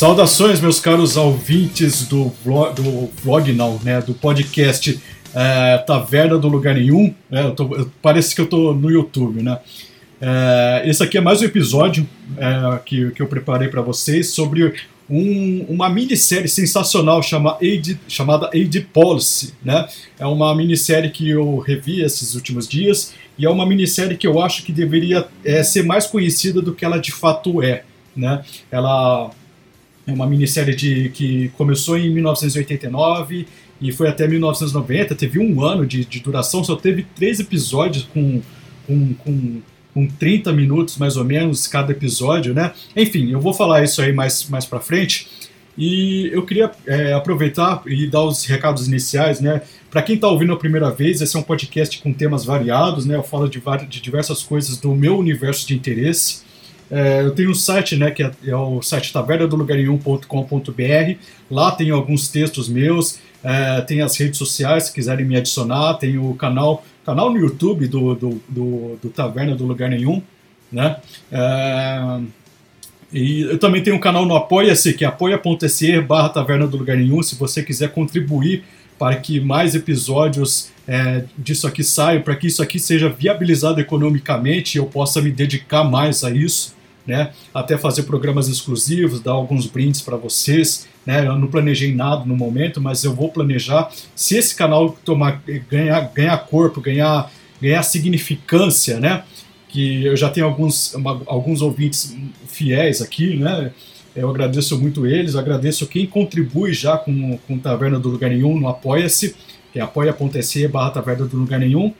Saudações, meus caros ouvintes do vlog, do vlog não, né, do podcast é, Taverna do Lugar Nenhum. Né, eu tô, eu, parece que eu tô no YouTube, né? É, esse aqui é mais um episódio é, que, que eu preparei para vocês sobre um, uma minissérie sensacional chama chamada Aid Policy. Né? É uma minissérie que eu revi esses últimos dias e é uma minissérie que eu acho que deveria é, ser mais conhecida do que ela de fato é. Né? Ela é uma minissérie de, que começou em 1989 e foi até 1990, teve um ano de, de duração, só teve três episódios com, com, com com 30 minutos mais ou menos cada episódio, né? Enfim, eu vou falar isso aí mais, mais pra frente. E eu queria é, aproveitar e dar os recados iniciais, né? Para quem está ouvindo a primeira vez, esse é um podcast com temas variados, né? Eu falo de, de diversas coisas do meu universo de interesse. É, eu tenho um site, né, que é, é o site tavernadolugarenhum.com.br. Lá tem alguns textos meus, é, tem as redes sociais, se quiserem me adicionar, tem o canal canal no YouTube do, do, do, do Taverna do Lugar Nenhum, né? É, e eu também tenho um canal no Apoia-se, que é apoia.se barra Taverna do Lugar Nenhum, se você quiser contribuir para que mais episódios é, disso aqui saiam, para que isso aqui seja viabilizado economicamente e eu possa me dedicar mais a isso, né? Até fazer programas exclusivos, dar alguns brindes para vocês, né? Eu não planejei nada no momento, mas eu vou planejar. Se esse canal tomar, ganhar, ganhar corpo, ganhar, ganhar significância, né? Que eu já tenho alguns, alguns ouvintes fiéis aqui, né? Eu agradeço muito eles, agradeço quem contribui já com, com Taverna do Lugar Nenhum no Apoia-se, que é apoia.se barra Taverna do Lugar Nenhum.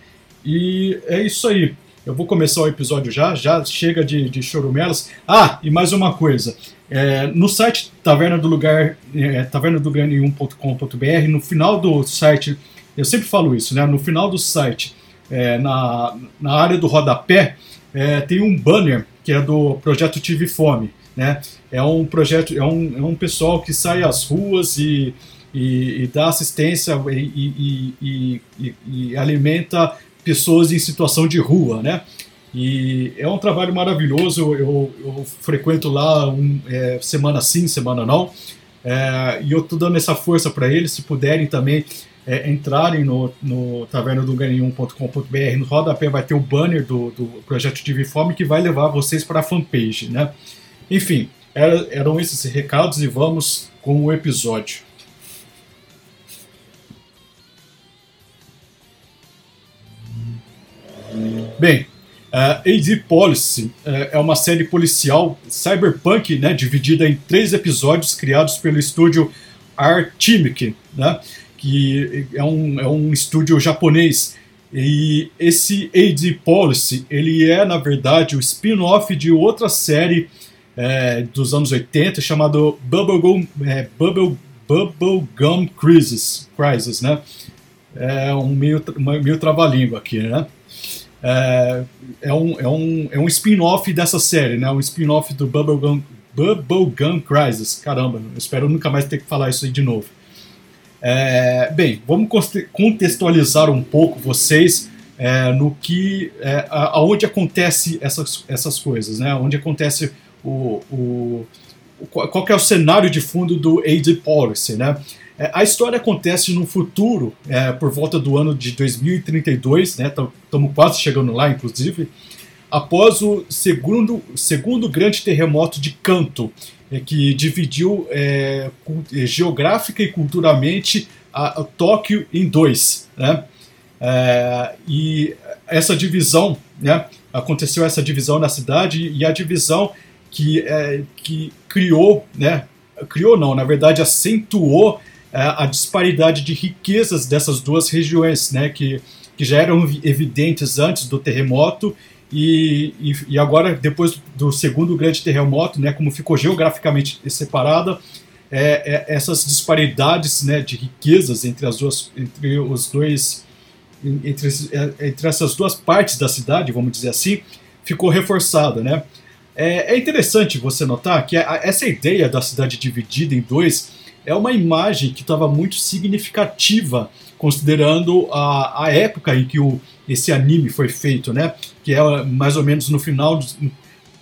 E é isso aí. Eu vou começar o episódio já, já chega de, de chorumelas. Ah, e mais uma coisa. É, no site Taverna do Lugar, é, tavernadolugarnenhum.com.br, no final do site, eu sempre falo isso, né? No final do site, é, na, na área do rodapé, é, tem um banner que é do projeto Tive Fome. Né? É um projeto, é um, é um pessoal que sai às ruas e, e, e dá assistência e, e, e alimenta pessoas em situação de rua, né? E é um trabalho maravilhoso. Eu, eu frequento lá um, é, semana sim, semana não. É, e eu estou dando essa força para eles. Se puderem também é, entrarem no, no tavernadoganhum.com.br, no rodapé vai ter o banner do, do projeto de Fome que vai levar vocês para a fanpage, né? Enfim, era, eram esses recados e vamos com o episódio. Bem, uh, AD Policy uh, é uma série policial cyberpunk, né, dividida em três episódios criados pelo estúdio Artimic, né, que é um, é um estúdio japonês. E esse AD Policy, ele é, na verdade, o spin-off de outra série é, dos anos 80 chamado Bubblegum, é, Bubble, Bubblegum Crisis, Crisis, né? É um meio, meio trava-língua aqui, né? É, é um, é um, é um spin-off dessa série, né? Um spin-off do Bubblegum, Bubblegum Crisis. Caramba, espero nunca mais ter que falar isso aí de novo. É, bem, vamos contextualizar um pouco vocês é, no que, é, aonde acontece essas, essas coisas, né? Onde acontece o, o, qual é o cenário de fundo do AD Policy, né? É, a história acontece no futuro, é, por volta do ano de 2032, né? Estamos quase chegando lá, inclusive, após o segundo, segundo grande terremoto de Kanto, é, que dividiu é, é, geográfica e culturalmente a, a Tóquio em dois, né? É, e essa divisão, né? Aconteceu essa divisão na cidade e a divisão que, que criou, né? Criou não, na verdade acentuou a disparidade de riquezas dessas duas regiões, né, que, que já eram evidentes antes do terremoto e, e, e, agora, depois do segundo grande terremoto, né, como ficou geograficamente separada, é, é, essas disparidades né, de riquezas entre as duas, entre os dois, entre, é, entre essas duas partes da cidade, vamos dizer assim, ficou reforçada, né? É, é interessante você notar que essa ideia da cidade dividida em dois é uma imagem que estava muito significativa, considerando a, a época em que o, esse anime foi feito, né? Que é mais ou menos no final,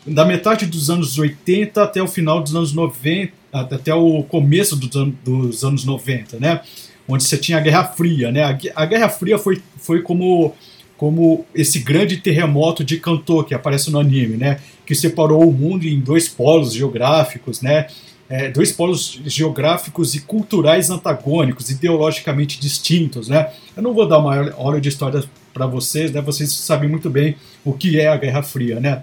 da metade dos anos 80 até o final dos anos 90, até o começo dos, an dos anos 90, né? Onde você tinha a Guerra Fria, né? A, a Guerra Fria foi, foi como como esse grande terremoto de Kanto que aparece no anime, né? Que separou o mundo em dois polos geográficos, né? É, dois polos geográficos e culturais antagônicos, ideologicamente distintos, né? Eu não vou dar uma hora de história para vocês, né? Vocês sabem muito bem o que é a Guerra Fria, né?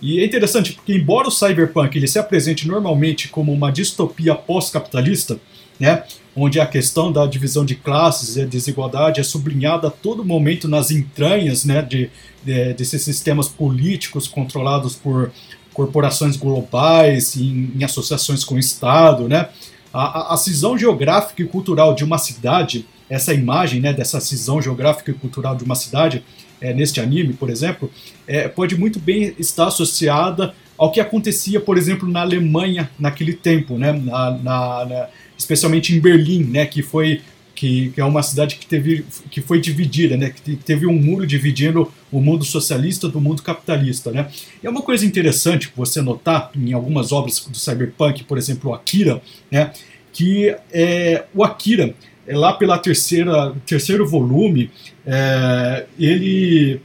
E é interessante porque embora o cyberpunk ele se apresente normalmente como uma distopia pós-capitalista, né? onde a questão da divisão de classes e a desigualdade é sublinhada a todo momento nas entranhas né, de, de, desses sistemas políticos controlados por corporações globais, em, em associações com o Estado. Né? A, a, a, cisão geográfica e cultural de uma cidade, essa imagem né, dessa cisão geográfica e cultural de uma cidade, é, neste anime, por exemplo, é, pode muito bem estar associada ao que acontecia, por exemplo, na Alemanha naquele tempo, né? na, na, na especialmente em Berlim, né, que foi que, é uma cidade que teve que foi dividida, né, que teve um muro dividindo o mundo socialista do mundo capitalista, né. E é uma coisa interessante você notar em algumas obras do cyberpunk, por exemplo, o Akira, né, que é, o Akira é lá pela terceira terceiro volume, é, ele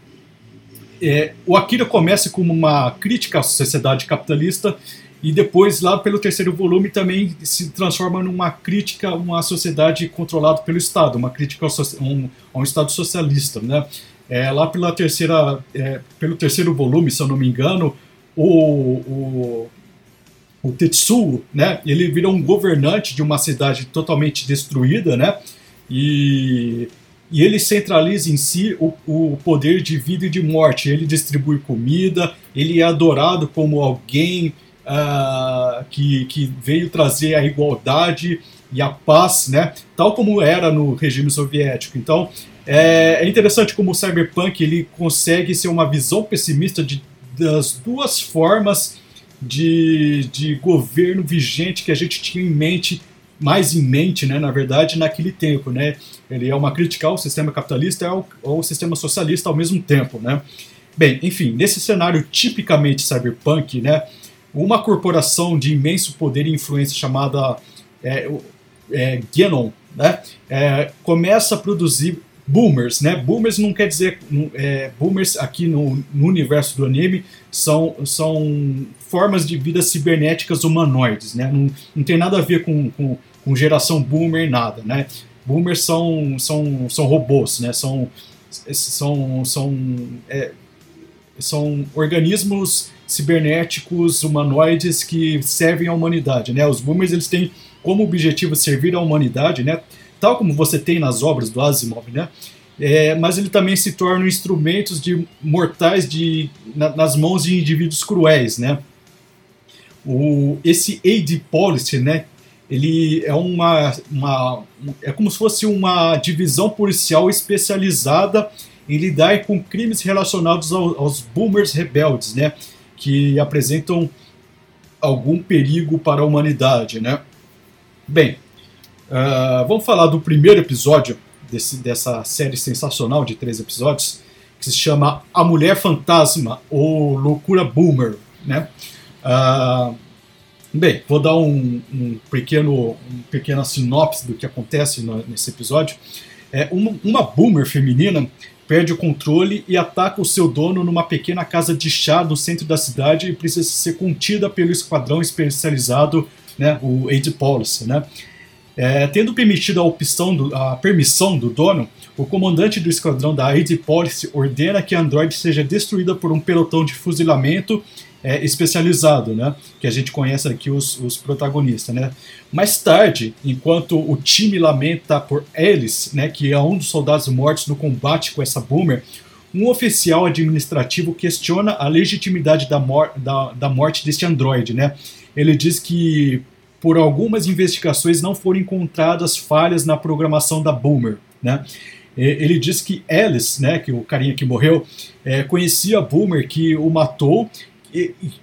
é, o Akira começa como uma crítica à sociedade capitalista e depois, lá pelo terceiro volume, também se transforma numa crítica a uma sociedade controlada pelo Estado, uma crítica ao, um, Estado socialista. Né? É, lá pela terceira, é, pelo terceiro volume, se eu não me engano, o, o, o Tetsuo, né, ele vira um governante de uma cidade totalmente destruída, né, e, e ele centraliza em si o, o poder de vida e de morte. Ele distribui comida, ele é adorado como alguém uh, que, que veio trazer a igualdade e a paz, né? Tal como era no regime soviético. Então, é, é interessante como o cyberpunk ele consegue ser uma visão pessimista de, das duas formas de, de governo vigente que a gente tinha em mente mais em mente, né, na verdade, naquele tempo, né? Ele é uma crítica ao sistema capitalista ao, ao sistema socialista ao mesmo tempo, né? Bem, enfim, nesse cenário tipicamente cyberpunk, né, uma corporação de imenso poder e influência chamada é, é, Genon, né, é, começa a produzir boomers, né? Boomers não quer dizer é, boomers aqui no, no, universo do anime são, são formas de vida cibernéticas humanoides, né? Não, não tem nada a ver com, com, com geração boomer nada, né? Boomers são, são, são robôs, né? São são são é, são organismos cibernéticos humanoides que servem à humanidade, né? Os boomers eles têm como objetivo servir à humanidade, né? Tal como você tem nas obras do Asimov, né? É, mas ele também se tornam instrumentos de mortais de, na, nas mãos de indivíduos cruéis, né? O, esse AD Policy, né? Ele é uma, uma é como se fosse uma divisão policial especializada em lidar com crimes relacionados ao, aos boomers rebeldes, né? Que apresentam algum perigo para a humanidade, né? Bem, uh, vamos falar do primeiro episódio desse, dessa série sensacional de três episódios, que se chama A Mulher Fantasma ou Loucura Boomer, né? Uh, bem, vou dar um, um, pequeno, um pequena sinopse do que acontece no, nesse episódio. É uma, uma boomer feminina perde o controle e ataca o seu dono numa pequena casa de chá no centro da cidade e precisa ser contida pelo esquadrão especializado, né, o Aid Policy. Né? É, tendo permitido a, do, a permissão do dono, o comandante do esquadrão da Aid Policy ordena que a Android seja destruída por um pelotão de fuzilamento é, especializado, né? Que a gente conhece aqui os, os protagonistas, né? Mais tarde, enquanto o time lamenta por Alice, né? Que é um dos soldados mortos no combate com essa boomer, um oficial administrativo questiona a legitimidade da, mor da, da morte deste androide, né? Ele diz que por algumas investigações não foram encontradas falhas na programação da boomer, né? Ele diz que Alice, né, que o carinha que morreu, é, conhecia Boomer que o matou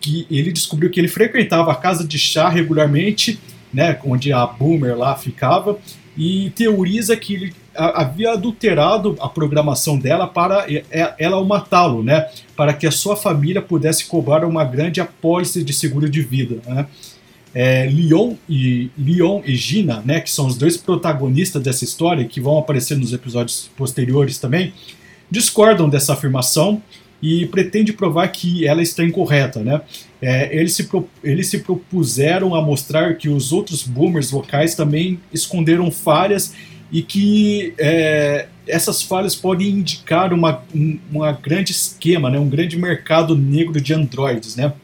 que ele descobriu que ele frequentava a casa de chá regularmente, né, onde a Boomer lá ficava, e teoriza que ele havia adulterado a programação dela para ela o matá-lo, né? Para que a sua família pudesse cobrar uma grande apólice de seguro de vida, né? É, Leon e Leon e Gina, né, que são os dois protagonistas dessa história que vão aparecer nos episódios posteriores também, discordam dessa afirmação e pretende provar que ela está incorreta. Né? É, eles, se eles se propuseram a mostrar que os outros boomers locais também esconderam falhas e que é, essas falhas podem indicar uma, um uma grande esquema, né? um grande mercado negro de androides. Né?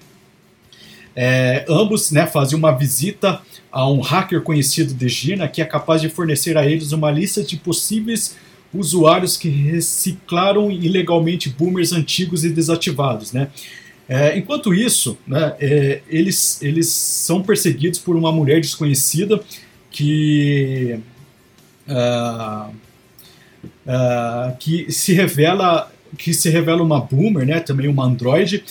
É, ambos né, faziam uma visita a um hacker conhecido de Gina que é capaz de fornecer a eles uma lista de possíveis usuários que reciclaram ilegalmente boomers antigos e desativados, né? É, enquanto isso, né, é, eles, eles são perseguidos por uma mulher desconhecida que, uh, uh, que se revela que se revela uma boomer, né, também uma androide,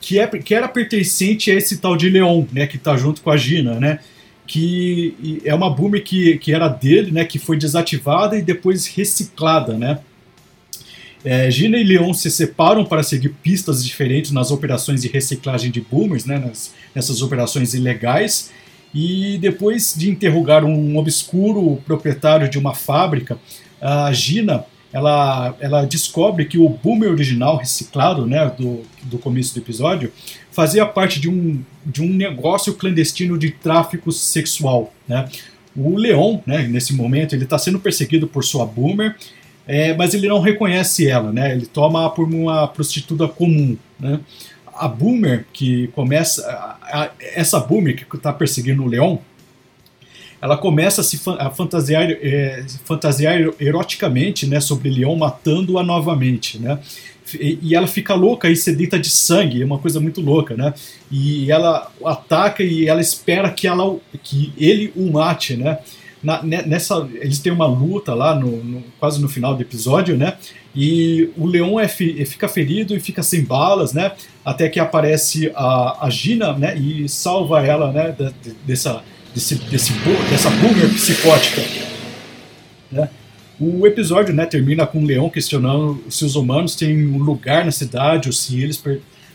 que, é, que era pertencente a esse tal de Leon, né, que está junto com a Gina, né? Que é uma boomer que, que era dele, né, que foi desativada e depois reciclada, né. É, Gina e Leon se separam para seguir pistas diferentes nas operações de reciclagem de boomers, né, nas, nessas operações ilegais, e depois de interrogar um obscuro proprietário de uma fábrica, a Gina ela, ela descobre que o boomer original reciclado, né, do, do começo do episódio, fazia parte de um, de um negócio clandestino de tráfico sexual, né. O Leon, né, nesse momento, ele está sendo perseguido por sua boomer, é, mas ele não reconhece ela, né, ele toma por uma prostituta comum, né. A boomer que começa, a, a, essa boomer que está perseguindo o Leon, ela começa a se a fantasiar, é, fantasiar eroticamente né, sobre Leon matando-a novamente. Né? E, e, ela fica louca e sedenta de sangue, é uma coisa muito louca, né? E ela ataca e ela espera que, ela, que ele o mate, né? Na, nessa, eles têm uma luta lá, no, no, quase no final do episódio, né? E o Leon é, fica ferido e fica sem balas, né? Até que aparece a, a Gina, né? E salva ela, né? dessa desse, desse, dessa boomer psicótica. Né? O episódio né, termina com o Leão questionando se os humanos têm um lugar na cidade ou se eles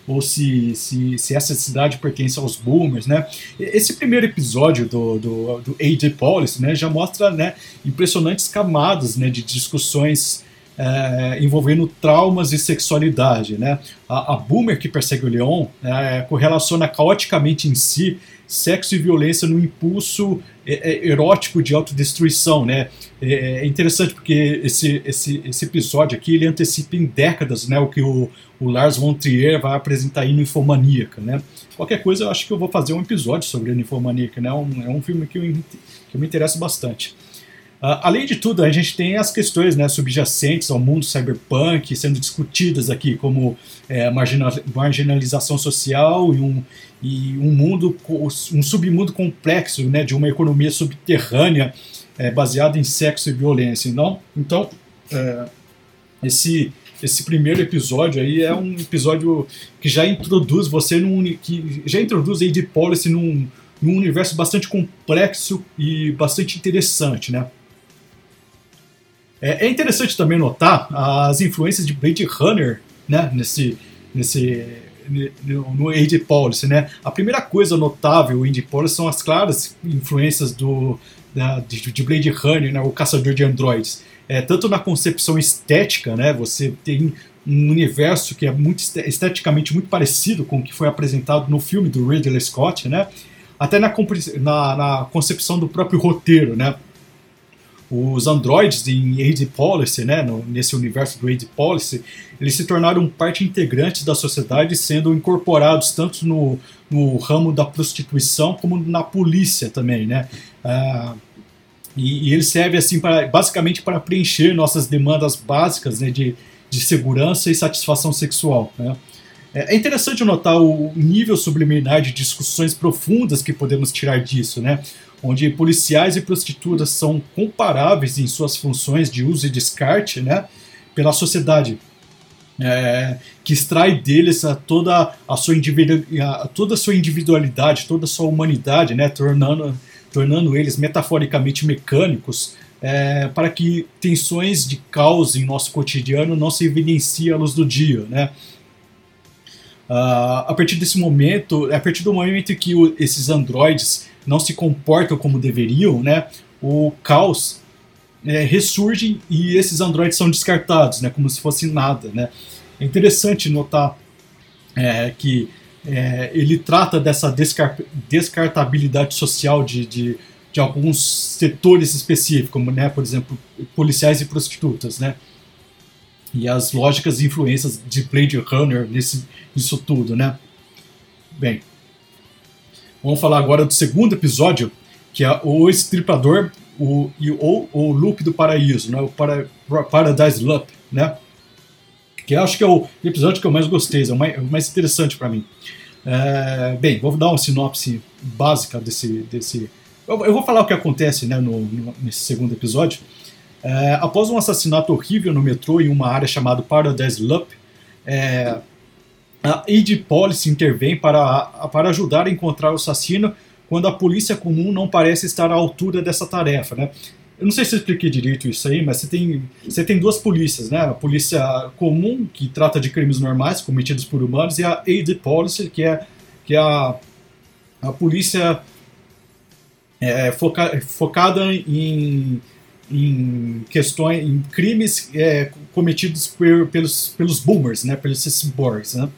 ou se, se, se essa cidade pertence aos boomers, né? Esse primeiro episódio do, do, do AJ Policy, né, já mostra né, impressionantes camadas né, de discussões é, envolvendo traumas e sexualidade, né? A, a boomer que persegue o Leon é, correlaciona caoticamente em si sexo e violência no impulso é, é, erótico de autodestruição, né? É, é interessante porque esse, esse, esse episódio aqui ele antecipa em décadas, né, o que o, o Lars von Trier vai apresentar em Ninfomaníaca, né? Qualquer coisa eu acho que eu vou fazer um episódio sobre a Ninfomaníaca, né? Um, é um filme que eu, que me interessa bastante. Uh, além de tudo, a gente tem as questões né, subjacentes ao mundo cyberpunk sendo discutidas aqui, como é, marginalização social e um, e um mundo, um submundo complexo né, de uma economia subterrânea é, baseada em sexo e violência. Não? Então, é, esse, esse primeiro episódio aí é um episódio que já introduz você num, que já introduz a Policy num, num universo bastante complexo e bastante interessante, né? É, é interessante também notar as influências de Blade Runner né, nesse, nesse, no Age Policy. Né? A primeira coisa notável em Age Policy são as claras influências do, da, de, de Blade Runner, né, o caçador de androides. É, tanto na concepção estética, né, você tem um universo que é muito esteticamente muito parecido com o que foi apresentado no filme do Ridley Scott, né, até na, na, na concepção do próprio roteiro, né, os androides em Age Policy, né, no, nesse universo do Age Policy, eles se tornaram parte integrante da sociedade, sendo incorporados tanto no, no ramo da prostituição como na polícia também, né. Uh, e, e, ele serve assim para, basicamente para preencher nossas demandas básicas né, de, de segurança e satisfação sexual. Né. É, é interessante notar o nível subliminar de discussões profundas que podemos tirar disso, né? Onde policiais e prostitutas são comparáveis em suas funções de uso e descarte né, pela sociedade. É, que extrai deles a toda, a sua a, toda a sua individualidade, toda a sua humanidade, né, tornando, tornando eles metaforicamente mecânicos é, para que tensões de caos em nosso cotidiano não se evidenciem à luz do dia, né? Uh, a partir desse momento, a partir do momento que o, esses androides não se comportam como deveriam, né, o caos é, ressurge e esses androides são descartados, né, como se fosse nada, né. É interessante notar é, que é, ele trata dessa descar descartabilidade social de, de, de, alguns setores específicos, como, né, por exemplo, policiais e prostitutas, né, e as lógicas e influências de Blade Runner nesse, nisso tudo, né. Bem, vamos falar agora do segundo episódio, que é o Estripador o, e, ou o Loop do Paraíso, né, o para, Paradise Loop, né, que acho que é o episódio que eu mais gostei, é o mais, é mais interessante para mim. É, bem, vou dar uma sinopse básica desse. desse eu, eu vou falar o que acontece né, no, no nesse segundo episódio. É, após um assassinato horrível no metrô em uma área chamada Paradise Loop, é, a AD Police intervém para, para ajudar a encontrar o assassino quando a polícia comum não parece estar à altura dessa tarefa. Né? Eu não sei se eu expliquei direito isso aí, mas você tem, você tem duas polícias, né? A polícia comum, que trata de crimes normais cometidos por humanos, e a AD Policy, que é, que é a, a polícia é, foca, focada em, em questões, em crimes é, cometidos por, pelos, pelos boomers, né? Pelos cyborgs, né?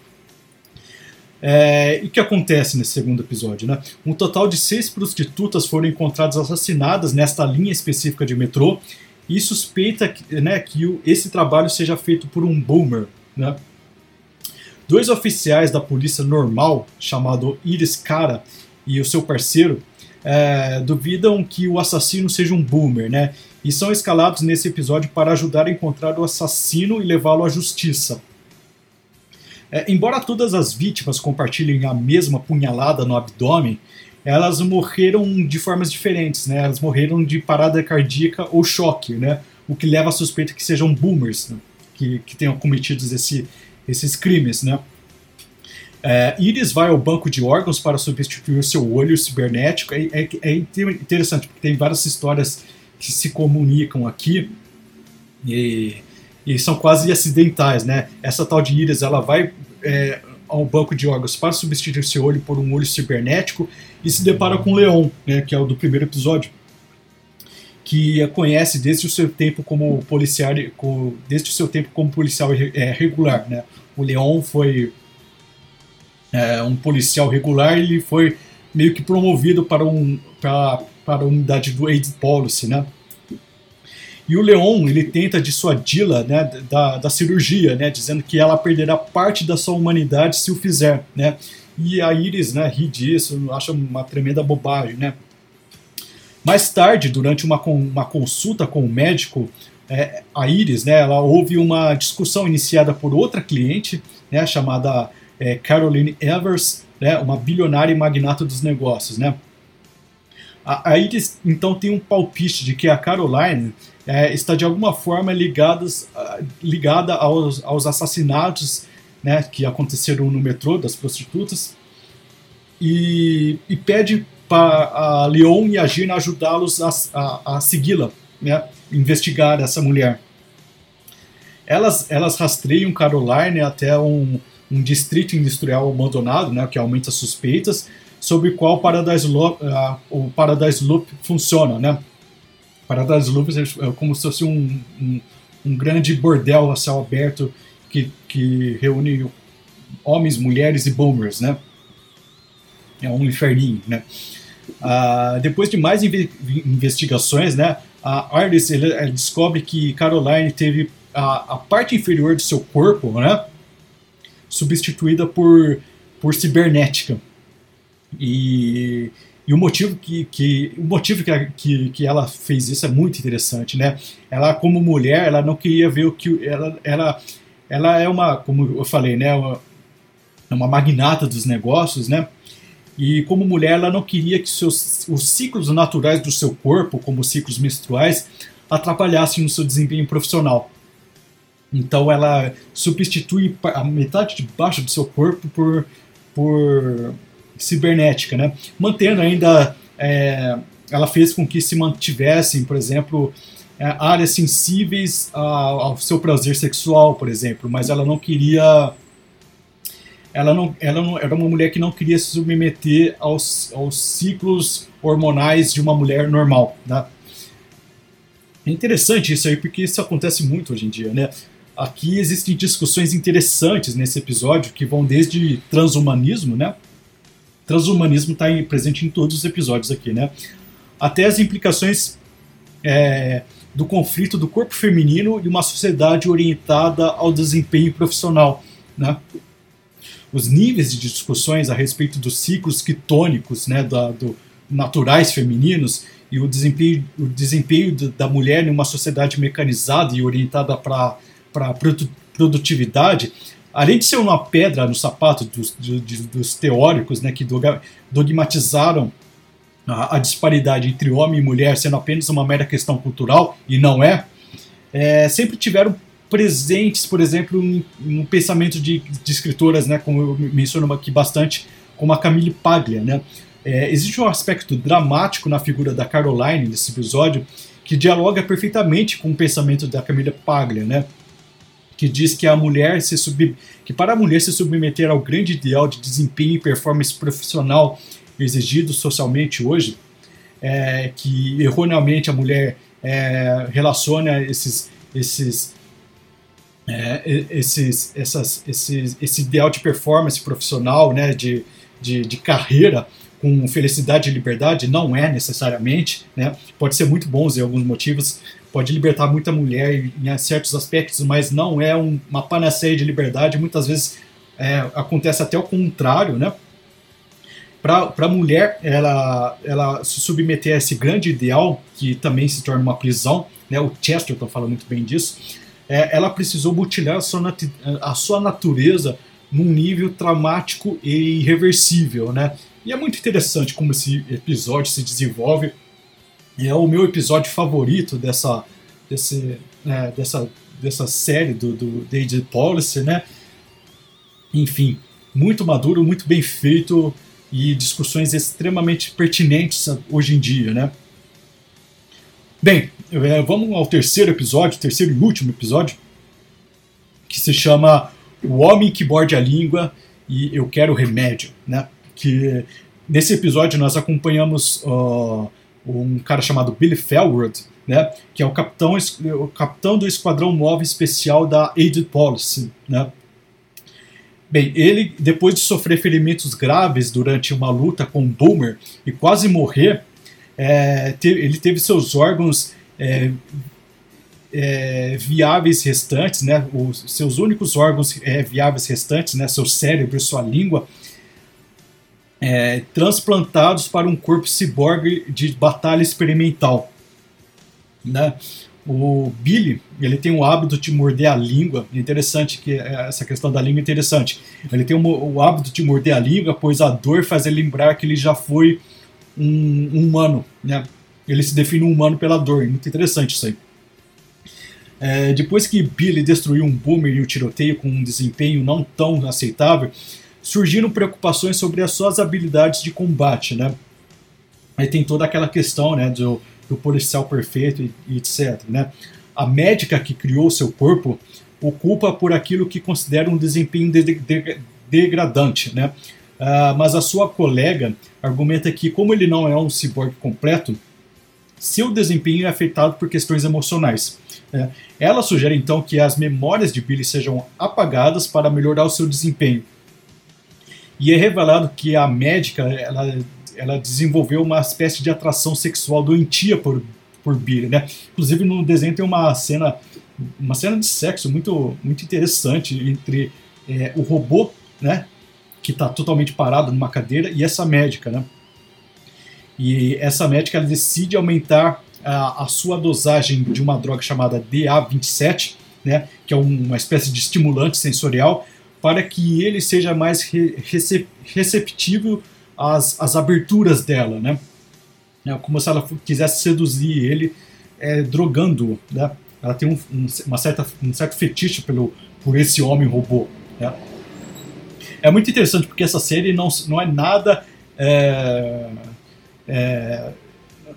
É, e o que acontece nesse segundo episódio? Né? Um total de seis prostitutas foram encontradas assassinadas nesta linha específica de metrô e suspeita né, que esse trabalho seja feito por um boomer. Né? Dois oficiais da polícia normal, chamado Iris Cara e o seu parceiro, é, duvidam que o assassino seja um boomer, né? E são escalados nesse episódio para ajudar a encontrar o assassino e levá-lo à justiça. É, embora todas as vítimas compartilhem a mesma punhalada no abdômen, elas morreram de formas diferentes, né? Elas morreram de parada cardíaca ou choque, né? O que leva a suspeita que sejam boomers né? que, que tenham cometido esse, esses crimes, né? É, Iris vai ao banco de órgãos para substituir seu olho cibernético. É, é, é, interessante, porque tem várias histórias que se comunicam aqui. E e são quase acidentais, né? Essa tal de Iris, ela vai é, ao banco de órgãos para substituir seu olho por um olho cibernético e se depara com Leon, né, que é o do primeiro episódio, que a conhece desde o seu tempo como policial, desde o seu tempo como policial é, regular, né? O Leon foi é, um policial regular, ele foi meio que promovido para um para, para a unidade do AIDS Policy, né? E o Leon, ele tenta dissuadi-la né, da, da cirurgia, né, dizendo que ela perderá parte da sua humanidade se o fizer. Né? E a Iris né, ri disso, acha uma tremenda bobagem. Né? Mais tarde, durante uma, uma consulta com o médico, é, a Iris, né, ela houve uma discussão iniciada por outra cliente, né, chamada é, Caroline Evers, né, uma bilionária e magnata dos negócios. Né. A, a Iris, então, tem um palpite de que a Caroline é, está de alguma forma ligadas, ligada aos, aos assassinatos né, que aconteceram no metrô das prostitutas e, e pede para a Leon e a Gina ajudá-los a, a, a segui-la, né, investigar essa mulher. Elas, elas rastreiam Caroline até um, um distrito industrial abandonado, né, que aumenta suspeitas, sobre qual Paradise Loop, uh, o Paradise Loop funciona, né? Paradise Loop é como se fosse um, um, um, grande bordel a céu aberto que, que reúne homens, mulheres e boomers, né? É um inferninho, né? Ah, depois de mais inve investigações, né, a Arlis ele, ele descobre que Caroline teve a, a, parte inferior do seu corpo, né, substituída por, por cibernética. E e o motivo que, que, o motivo que, que, que ela fez isso é muito interessante, né? Ela, como mulher, ela não queria ver o que. Ela, ela, ela é uma, como eu falei, né? Uma, é uma magnata dos negócios, né? E como mulher, ela não queria que seus, os ciclos naturais do seu corpo, como os ciclos menstruais, atrapalhassem no seu desempenho profissional. Então ela substitui a metade de baixo do seu corpo por, por cibernética, né? mantendo ainda é, ela fez com que se mantivessem, por exemplo, é, áreas sensíveis ao seu prazer sexual, por exemplo, mas ela não queria ela não, ela não era uma mulher que não queria se submeter aos, aos ciclos hormonais de uma mulher normal, né? É interessante isso aí, porque isso acontece muito hoje em dia, né? Aqui existem discussões interessantes nesse episódio que vão desde transhumanismo, né? Transhumanismo está presente em todos os episódios aqui, né? Até as implicações é, do conflito do corpo feminino e uma sociedade orientada ao desempenho profissional, né? Os níveis de discussões a respeito dos ciclos quitônicos, né, da, do, naturais femininos e o desempenho, o desempenho da mulher em uma sociedade mecanizada e orientada para a produtividade, além de ser uma pedra no sapato dos, dos, teóricos né, que dogmatizaram a, a, disparidade entre homem e mulher sendo apenas uma mera questão cultural, e não é, é sempre tiveram presentes, por exemplo, um, um pensamento de, de, escritoras, né, como eu menciono aqui bastante, como a Camille Paglia, né, é, existe um aspecto dramático na figura da Caroline nesse episódio que dialoga perfeitamente com o pensamento da Camila Paglia, né? Que diz que a mulher se sub... que para a mulher se submeter ao grande ideal de desempenho e performance profissional exigido socialmente hoje, é, que erroneamente a mulher é, relaciona esses esses é, esses, essas, esses, esse ideal de performance profissional, né, de, de, de carreira, com felicidade e liberdade, não é necessariamente, né? Pode ser muito bom em alguns motivos, pode libertar muita mulher em certos aspectos, mas não é um, uma panaceia de liberdade. Muitas vezes é, acontece até o contrário, né? Para a mulher, ela, ela se submeter a esse grande ideal, que também se torna uma prisão, né? o Chesterton fala muito bem disso, é, ela precisou mutilar a sua, a sua natureza num nível traumático e irreversível, né? E é muito interessante como esse episódio se desenvolve. É o meu episódio favorito dessa, desse, é, dessa, dessa série do, do Policy, né? Enfim, muito maduro, muito bem feito e discussões extremamente pertinentes hoje em dia, né? Bem, é, vamos ao terceiro episódio, terceiro e último episódio, que se chama O Homem que Borde a Língua e Eu Quero Remédio, né? Que nesse episódio nós acompanhamos uh, um cara chamado Billy Felwood, né, que é o capitão, o capitão do Esquadrão Móvel Especial da Aid Policy. Né. Bem, ele, depois de sofrer ferimentos graves durante uma luta com Boomer e quase morrer, é, ele teve seus órgãos é, é, viáveis restantes, né, os seus únicos órgãos é, viáveis restantes, né, seu cérebro e sua língua, é, transplantados para um corpo ciborgue de batalha experimental. Né? O Billy, ele tem o hábito de morder a língua. É interessante que é, essa questão da língua é interessante. Ele tem o, hábito de morder a língua, pois a dor faz ele lembrar que ele já foi um, um humano, né? Ele se define um humano pela dor. Muito interessante isso aí. É, depois que Billy destruiu um boomer e o tiroteio com um desempenho não tão aceitável, surgiram preocupações sobre as suas habilidades de combate, né? Aí tem toda aquela questão, né, do, do policial perfeito e, etc, né? A médica que criou seu corpo ocupa por aquilo que considera um desempenho de, de, degradante, né? Uh, mas a sua colega argumenta que, como ele não é um ciborgue completo, seu desempenho é afetado por questões emocionais. Né? Ela sugere então que as memórias de Billy sejam apagadas para melhorar o seu desempenho. E é revelado que a médica ela, ela desenvolveu uma espécie de atração sexual doentia por, por Billy, né? Inclusive no desenho tem uma cena uma cena de sexo muito muito interessante entre é, o robô, né? Que está totalmente parado numa cadeira e essa médica, né? E essa médica ela decide aumentar a, a sua dosagem de uma droga chamada DA27, né? Que é uma espécie de estimulante sensorial para que ele seja mais re receptivo às, às aberturas dela, né? É como se ela quisesse seduzir ele é, drogando-o, né? Ela tem um, um, uma certa, um certo fetiche pelo, por esse homem robô, né? É muito interessante porque essa série não, não é nada... É, é,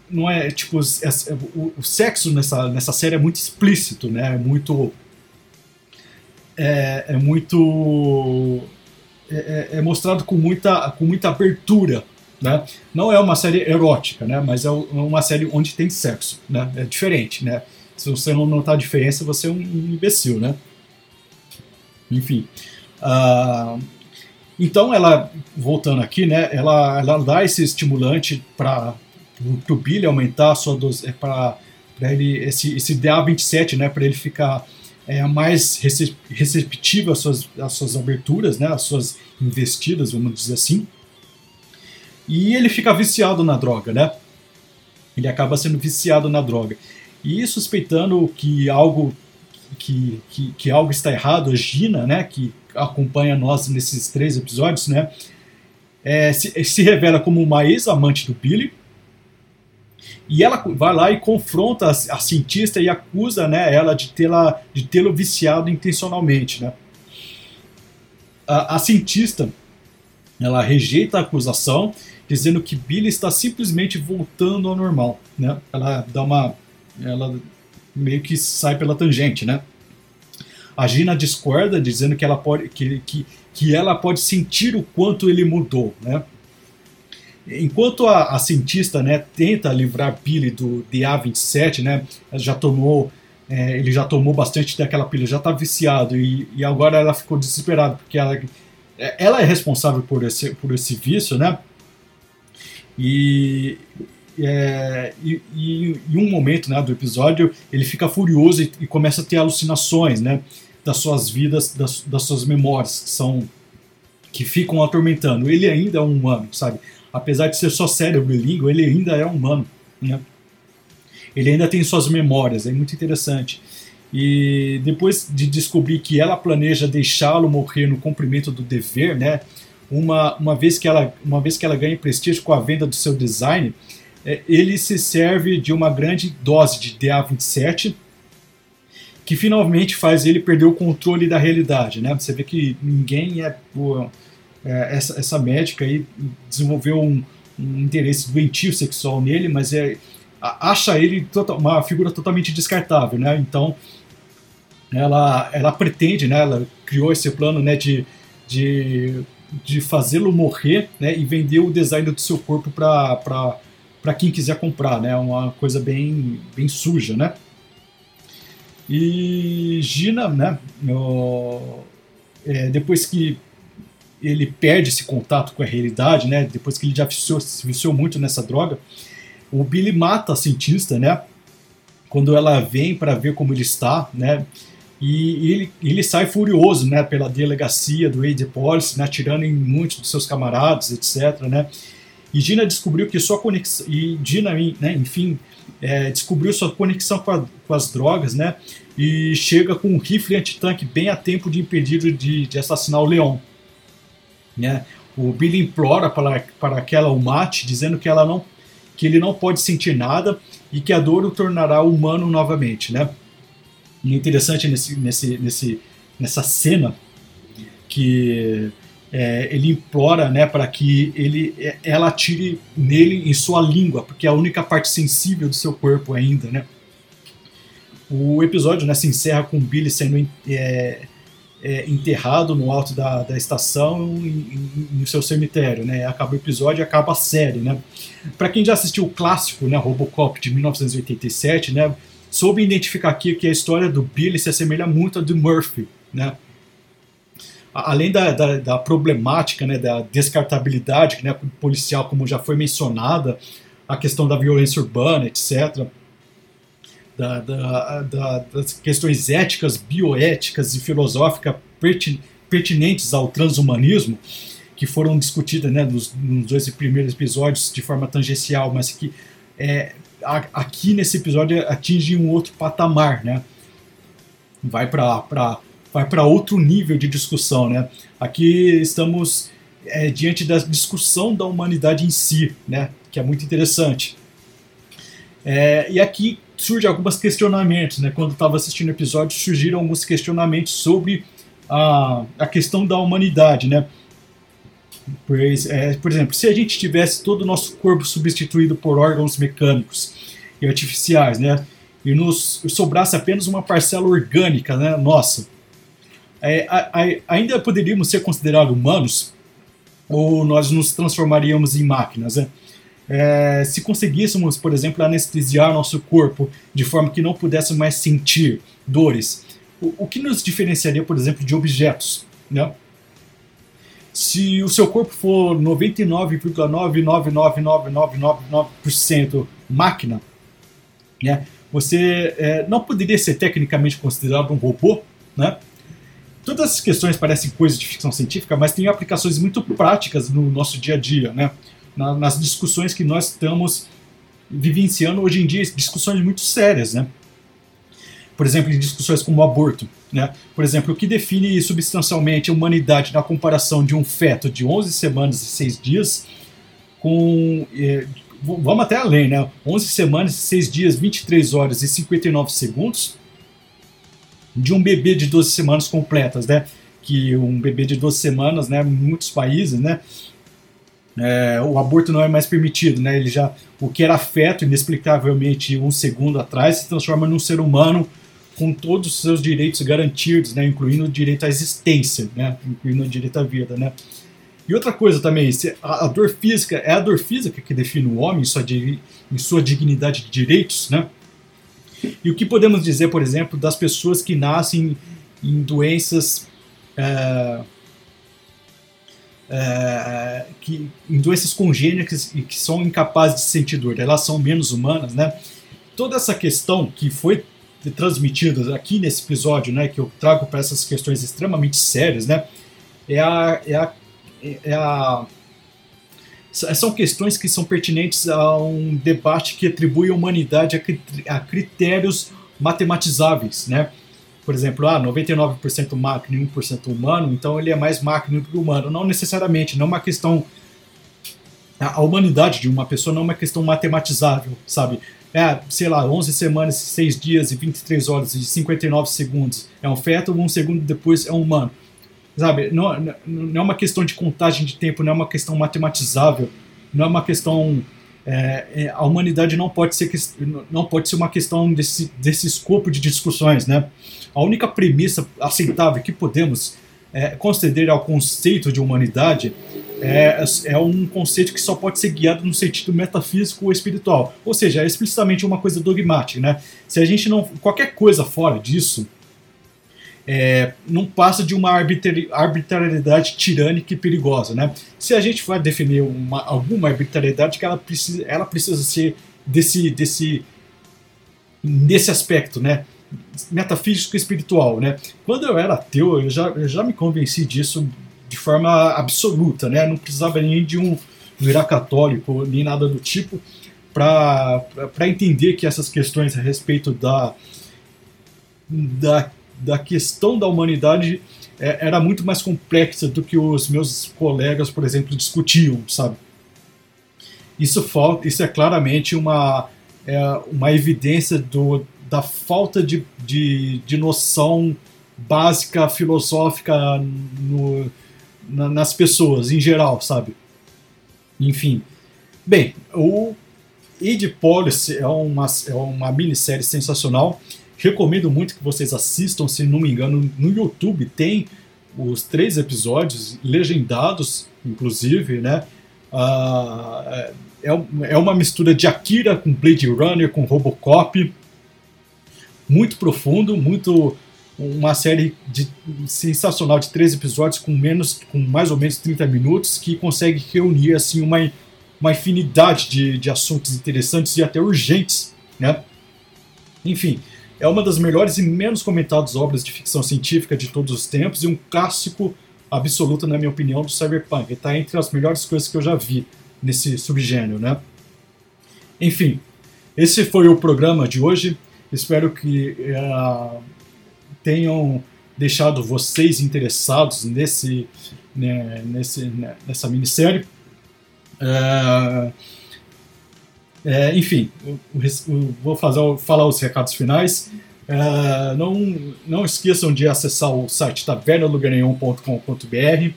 não é tipo é, o, o, sexo nessa, nessa série é muito explícito, né? É muito é, é muito é, é, é, mostrado com muita com muita abertura, né? Não é uma série erótica, né? Mas é uma série onde tem sexo, né? É diferente, né? Se você não notar a diferença, você é um imbecil, né? Enfim. Uh, então ela, voltando aqui, né? Ela, ela dá esse estimulante para o Billy aumentar a sua dose, é para ele esse, esse DA27, né? Para ele ficar é, mais receptivo às suas, às suas aberturas, né? Às suas investidas, vamos dizer assim. E ele fica viciado na droga, né? Ele acaba sendo viciado na droga. E suspeitando que algo que, que, que algo está errado, a Gina, né, que acompanha nós nesses três episódios, né, é, se, se revela como uma ex-amante do Billy, e ela vai lá e confronta a, cientista e acusa né, ela de tê-la de tê-lo viciado intencionalmente. Né. A, a, cientista ela rejeita a acusação, dizendo que Billy está simplesmente voltando ao normal. Né. Ela dá uma ela meio que sai pela tangente, né? A Gina discorda, dizendo que ela pode, que, que, que ela pode sentir o quanto ele mudou, né? Enquanto a, a cientista, né, tenta livrar Billy do DA27, né, já tomou, é, ele já tomou bastante daquela pilha, já está viciado e, e agora ela ficou desesperada porque ela, ela é responsável por esse, por esse vício, né? E, é, e, e, em um momento né, do episódio ele fica furioso e, e, começa a ter alucinações né, das suas vidas, das, das suas memórias que são que ficam atormentando. Ele ainda é um humano, sabe? Apesar de ser só cérebro bilíngue, ele ainda é humano. Né? Ele ainda tem suas memórias, é muito interessante. E depois de descobrir que ela planeja deixá-lo morrer no cumprimento do dever, né? Uma, uma, vez que ela, uma vez que ela ganha prestígio com a venda do seu design, é, ele se serve de uma grande dose de DA27 que finalmente faz ele perder o controle da realidade, né? Você vê que ninguém é, é essa, essa médica aí desenvolveu um, um, interesse doentio sexual nele, mas é acha ele total, uma figura totalmente descartável, né? Então ela ela pretende, né? Ela criou esse plano, né? De, de, de fazê-lo morrer, né? E vender o design do seu corpo para para quem quiser comprar, né? Uma coisa bem, bem suja, né? E Gina, né? é, depois que ele perde esse contato com a realidade, né? Depois que ele já viciou, se viciou muito nessa droga, o Billy mata a cientista, né? Quando ela vem para ver como ele está, né? E, e ele, ele sai furioso, né? Pela delegacia do Aid Police, né? Atirando em muitos dos seus camaradas, etc, né? E Gina descobriu que sua conexão. E Gina, né, enfim, é, descobriu sua conexão com, a, com, as drogas, né? E chega com um rifle antitanque bem a tempo de impedir de, de assassinar o Leon. Né? O Billy implora para, para que ela o mate, dizendo que, ela não, que ele não pode sentir nada e que a dor o tornará humano novamente. Né? E é interessante nesse, nesse, nesse, nessa cena que é, ele implora né, para que ele, é, ela atire nele em sua língua, porque é a única parte sensível do seu corpo ainda. Né? O episódio né, se encerra com Billy sendo é, é, enterrado no alto da, da estação no seu cemitério. Né? Acaba o episódio acaba a série. Né? Para quem já assistiu o clássico né, Robocop de 1987, né, soube identificar aqui que a história do Billy se assemelha muito à do Murphy. Né? além da, da, da, problemática, né, da descartabilidade né, policial, como já foi mencionada, a questão da violência urbana, etc., da, da, das questões éticas, bioéticas e filosóficas pertinentes ao transhumanismo, que foram discutidas né, nos, nos dois primeiros episódios de forma tangencial, mas que é, aqui nesse episódio atinge um outro patamar, né? Vai para vai para outro nível de discussão, né? Aqui estamos é, diante da discussão da humanidade em si, né? Que é muito interessante. É, e aqui surge alguns questionamentos, né? Quando estava assistindo o episódio, surgiram alguns questionamentos sobre a, a questão da humanidade, né? Pois, é, por exemplo, se a gente tivesse todo o nosso corpo substituído por órgãos mecânicos e artificiais, né, e nos sobrasse apenas uma parcela orgânica, né, nossa, é, ainda poderíamos ser considerados humanos ou nós nos transformaríamos em máquinas, né? É, se conseguíssemos, por exemplo, anestesiar nosso corpo de forma que não pudéssemos mais sentir dores, o, o que nos diferenciaria, por exemplo, de objetos, né? Se o seu corpo for 99,9999999% máquina, né, você é, não poderia ser tecnicamente considerado um robô, né? Todas essas questões parecem coisas de ficção científica, mas tem aplicações muito práticas no nosso dia a dia, né? Na, nas discussões que nós estamos vivenciando hoje em dia, discussões muito sérias, né? Por exemplo, em discussões como o aborto. Né? Por exemplo, o que define substancialmente a humanidade na comparação de um feto de 11 semanas e 6 dias com. Eh, vamos até além, né? 11 semanas e 6 dias, 23 horas e 59 segundos de um bebê de 12 semanas completas, né? Que um bebê de 12 semanas, né, em muitos países, né, é, o aborto não é mais permitido, né? Ele já, o que era feto inexplicavelmente um segundo atrás se transforma num ser humano com todos os seus direitos garantidos, né, incluindo o direito à existência, né, incluindo o direito à vida, né. E outra coisa também, a, dor física é a dor física que define o homem em sua, em sua dignidade de direitos, né. E o que podemos dizer, por exemplo, das pessoas que nascem em doenças é, é, que, em doenças congênitas e que são incapazes de sentir dor, elas são menos humanas, né? Toda essa questão que foi transmitidas aqui nesse episódio, né, que eu trago para essas questões extremamente sérias, né, é a, é a, é a são questões que são pertinentes a um debate que atribui a humanidade a, critérios matematizáveis, né? Por exemplo, ah, 99% máquina e 1% humano, então ele é mais máquina do que humano. Não necessariamente, não é uma questão a humanidade de uma pessoa não é uma questão matematizável, sabe? é, sei lá, 11 semanas, 6 dias e 23 horas e 59 segundos é um feto, um segundo depois é um humano. Sabe, não, não é uma questão de contagem de tempo, não é uma questão matematizável, não é uma questão. É, é, a humanidade não pode ser não pode ser uma questão desse, desse escopo de discussões, né? A única premissa aceitável que podemos é, conceder ao conceito de humanidade é, é um conceito que só pode ser guiado no sentido metafísico ou espiritual. Ou seja, é explicitamente uma coisa dogmática. Né? Se a gente não. qualquer coisa fora disso. É, não passa de uma arbitrariedade tirânica e perigosa. Né? Se a gente vai definir uma, alguma arbitrariedade, que ela precisa, ela precisa ser desse, desse, desse aspecto, né? metafísico espiritual, né? Quando eu era ateu, eu já, eu já me convenci disso de forma absoluta, né? Não precisava nem de um virar católico nem nada do tipo para entender que essas questões a respeito da, da, da questão da humanidade é, era muito mais complexa do que os meus colegas, por exemplo, discutiam, sabe? Isso, falta, isso é claramente uma, é, uma evidência do, da falta de, de, de noção básica filosófica no, na, nas pessoas em geral, sabe? Enfim. Bem, o Id Policy é uma, é uma minissérie sensacional. Recomendo muito que vocês assistam, se não me engano, no YouTube tem os três episódios legendados, inclusive, né? Uh, é, é uma mistura de Akira com Blade Runner, com Robocop muito profundo, muito uma série de, sensacional de três episódios com menos com mais ou menos 30 minutos que consegue reunir assim uma, uma infinidade de, de assuntos interessantes e até urgentes, né? Enfim, é uma das melhores e menos comentadas obras de ficção científica de todos os tempos e um clássico absoluto, na minha opinião, do cyberpunk. Está entre as melhores coisas que eu já vi nesse subgênero, né? Enfim, esse foi o programa de hoje. Espero que uh, tenham deixado vocês interessados nesse, né, nesse, né, nessa minissérie. Uh, é, enfim, eu, eu vou fazer, falar os recados finais. Uh, não, não esqueçam de acessar o site tavernalugarenhum.com.br.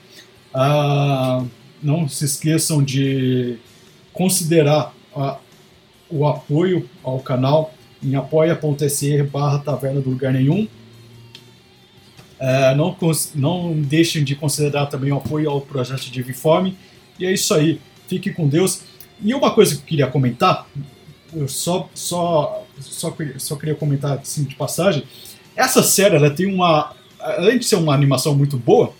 Uh, não se esqueçam de considerar a, o apoio ao canal em apoia.se barra taverna do lugar nenhum. É, não, não deixem de considerar também o apoio ao projeto de Vifome. E é isso aí. Fique com Deus. E uma coisa que eu queria comentar, eu só, só, só, só queria comentar assim, de passagem. Essa série ela tem uma. Além de ser uma animação muito boa,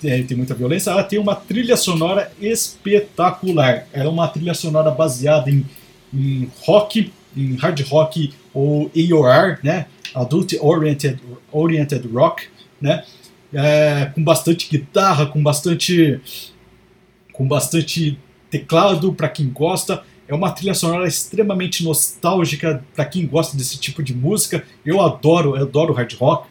tem, tem muita violência, ela tem uma trilha sonora espetacular. Ela é uma trilha sonora baseada em, em rock, em hard rock ou AOR, né? Adult Oriented, Oriented Rock, né? É, com bastante guitarra, com bastante com bastante teclado para quem gosta. É uma trilha sonora extremamente nostálgica para quem gosta desse tipo de música. Eu adoro, eu adoro hard rock.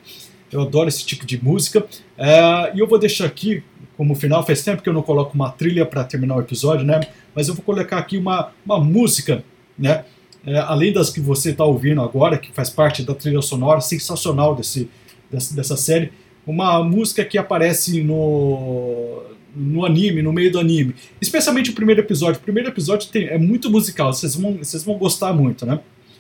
Eu adoro esse tipo de música. É, e eu vou deixar aqui, como final, faz tempo que eu não coloco uma trilha para terminar o episódio, né? Mas eu vou colocar aqui uma, uma música, né? É, além das que você está ouvindo agora, que faz parte da trilha sonora sensacional desse, dessa, dessa série, uma música que aparece no, no anime, no meio do anime. Especialmente o primeiro episódio. O primeiro episódio tem, é muito musical, vocês vão, vocês vão gostar muito, né?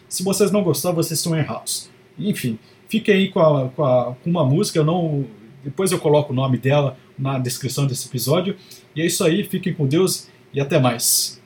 Se vocês não gostar, vocês estão errados. Enfim, fiquem aí com, a, com, a, com uma música, eu não. Depois eu coloco o nome dela na descrição desse episódio. E é isso aí, fiquem com Deus e até mais.